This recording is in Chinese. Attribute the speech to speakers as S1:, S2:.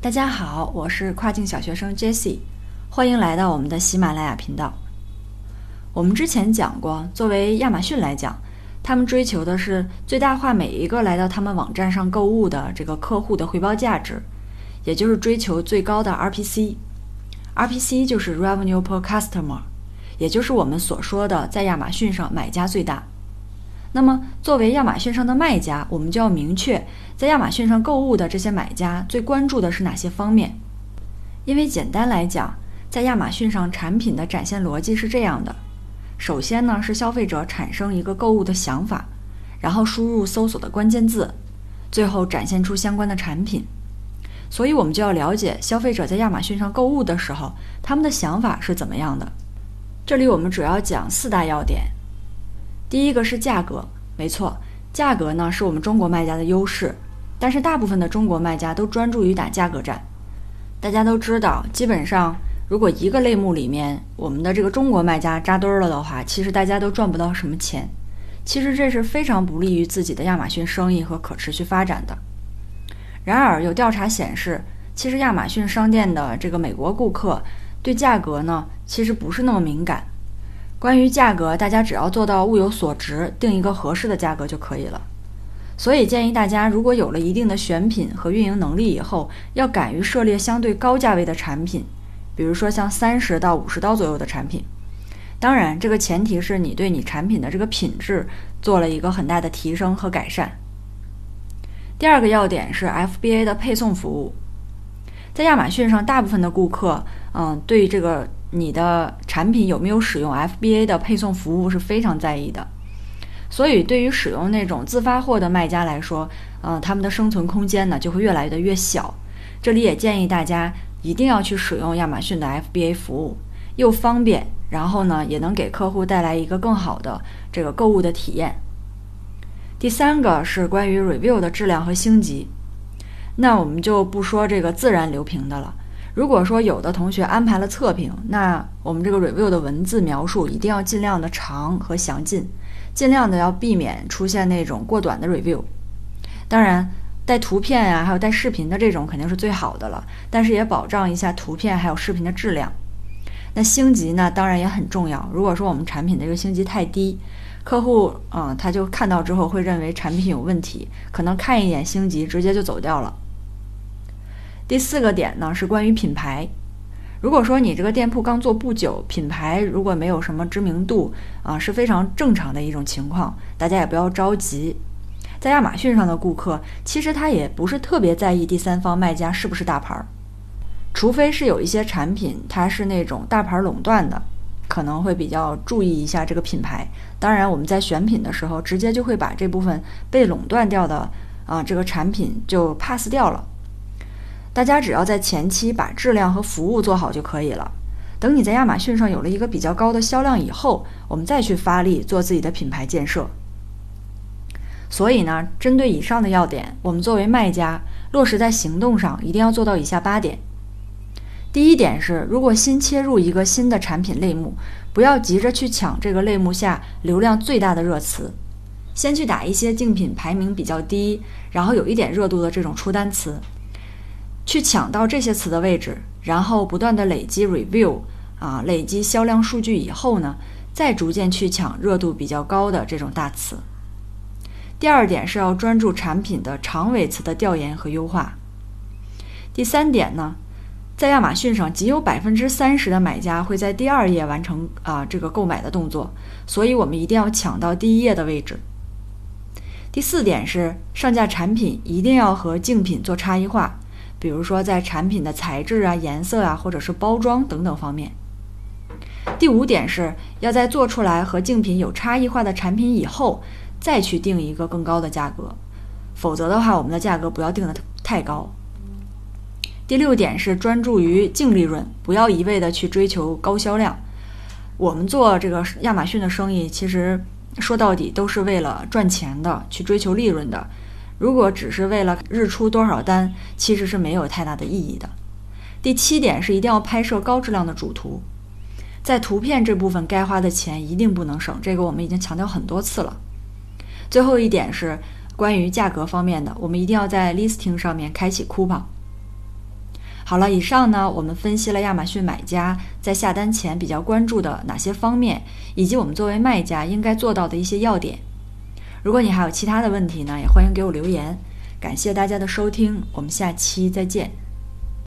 S1: 大家好，我是跨境小学生 Jessie，欢迎来到我们的喜马拉雅频道。我们之前讲过，作为亚马逊来讲，他们追求的是最大化每一个来到他们网站上购物的这个客户的回报价值，也就是追求最高的 RPC。RPC 就是 Revenue per Customer，也就是我们所说的在亚马逊上买家最大。那么，作为亚马逊上的卖家，我们就要明确，在亚马逊上购物的这些买家最关注的是哪些方面。因为简单来讲，在亚马逊上产品的展现逻辑是这样的：首先呢，是消费者产生一个购物的想法，然后输入搜索的关键字，最后展现出相关的产品。所以，我们就要了解消费者在亚马逊上购物的时候，他们的想法是怎么样的。这里我们主要讲四大要点。第一个是价格，没错，价格呢是我们中国卖家的优势，但是大部分的中国卖家都专注于打价格战。大家都知道，基本上如果一个类目里面我们的这个中国卖家扎堆儿了的话，其实大家都赚不到什么钱。其实这是非常不利于自己的亚马逊生意和可持续发展的。然而，有调查显示，其实亚马逊商店的这个美国顾客对价格呢，其实不是那么敏感。关于价格，大家只要做到物有所值，定一个合适的价格就可以了。所以建议大家，如果有了一定的选品和运营能力以后，要敢于涉猎相对高价位的产品，比如说像三十到五十刀左右的产品。当然，这个前提是你对你产品的这个品质做了一个很大的提升和改善。第二个要点是 FBA 的配送服务，在亚马逊上，大部分的顾客，嗯，对这个。你的产品有没有使用 FBA 的配送服务是非常在意的，所以对于使用那种自发货的卖家来说，嗯，他们的生存空间呢就会越来的越小。这里也建议大家一定要去使用亚马逊的 FBA 服务，又方便，然后呢也能给客户带来一个更好的这个购物的体验。第三个是关于 review 的质量和星级，那我们就不说这个自然流评的了。如果说有的同学安排了测评，那我们这个 review 的文字描述一定要尽量的长和详尽，尽量的要避免出现那种过短的 review。当然，带图片呀，还有带视频的这种肯定是最好的了，但是也保障一下图片还有视频的质量。那星级呢，当然也很重要。如果说我们产品的这个星级太低，客户嗯他就看到之后会认为产品有问题，可能看一眼星级直接就走掉了。第四个点呢是关于品牌。如果说你这个店铺刚做不久，品牌如果没有什么知名度啊，是非常正常的一种情况，大家也不要着急。在亚马逊上的顾客，其实他也不是特别在意第三方卖家是不是大牌儿，除非是有一些产品它是那种大牌垄断的，可能会比较注意一下这个品牌。当然，我们在选品的时候，直接就会把这部分被垄断掉的啊这个产品就 pass 掉了。大家只要在前期把质量和服务做好就可以了。等你在亚马逊上有了一个比较高的销量以后，我们再去发力做自己的品牌建设。所以呢，针对以上的要点，我们作为卖家落实在行动上，一定要做到以下八点。第一点是，如果新切入一个新的产品类目，不要急着去抢这个类目下流量最大的热词，先去打一些竞品排名比较低，然后有一点热度的这种出单词。去抢到这些词的位置，然后不断的累积 review 啊，累积销量数据以后呢，再逐渐去抢热度比较高的这种大词。第二点是要专注产品的长尾词的调研和优化。第三点呢，在亚马逊上，仅有百分之三十的买家会在第二页完成啊这个购买的动作，所以我们一定要抢到第一页的位置。第四点是上架产品一定要和竞品做差异化。比如说，在产品的材质啊、颜色啊，或者是包装等等方面。第五点是要在做出来和竞品有差异化的产品以后，再去定一个更高的价格，否则的话，我们的价格不要定的太高。第六点是专注于净利润，不要一味的去追求高销量。我们做这个亚马逊的生意，其实说到底都是为了赚钱的，去追求利润的。如果只是为了日出多少单，其实是没有太大的意义的。第七点是一定要拍摄高质量的主图，在图片这部分该花的钱一定不能省，这个我们已经强调很多次了。最后一点是关于价格方面的，我们一定要在 listing 上面开启 coupon。好了，以上呢，我们分析了亚马逊买家在下单前比较关注的哪些方面，以及我们作为卖家应该做到的一些要点。如果你还有其他的问题呢，也欢迎给我留言。感谢大家的收听，我们下期再见。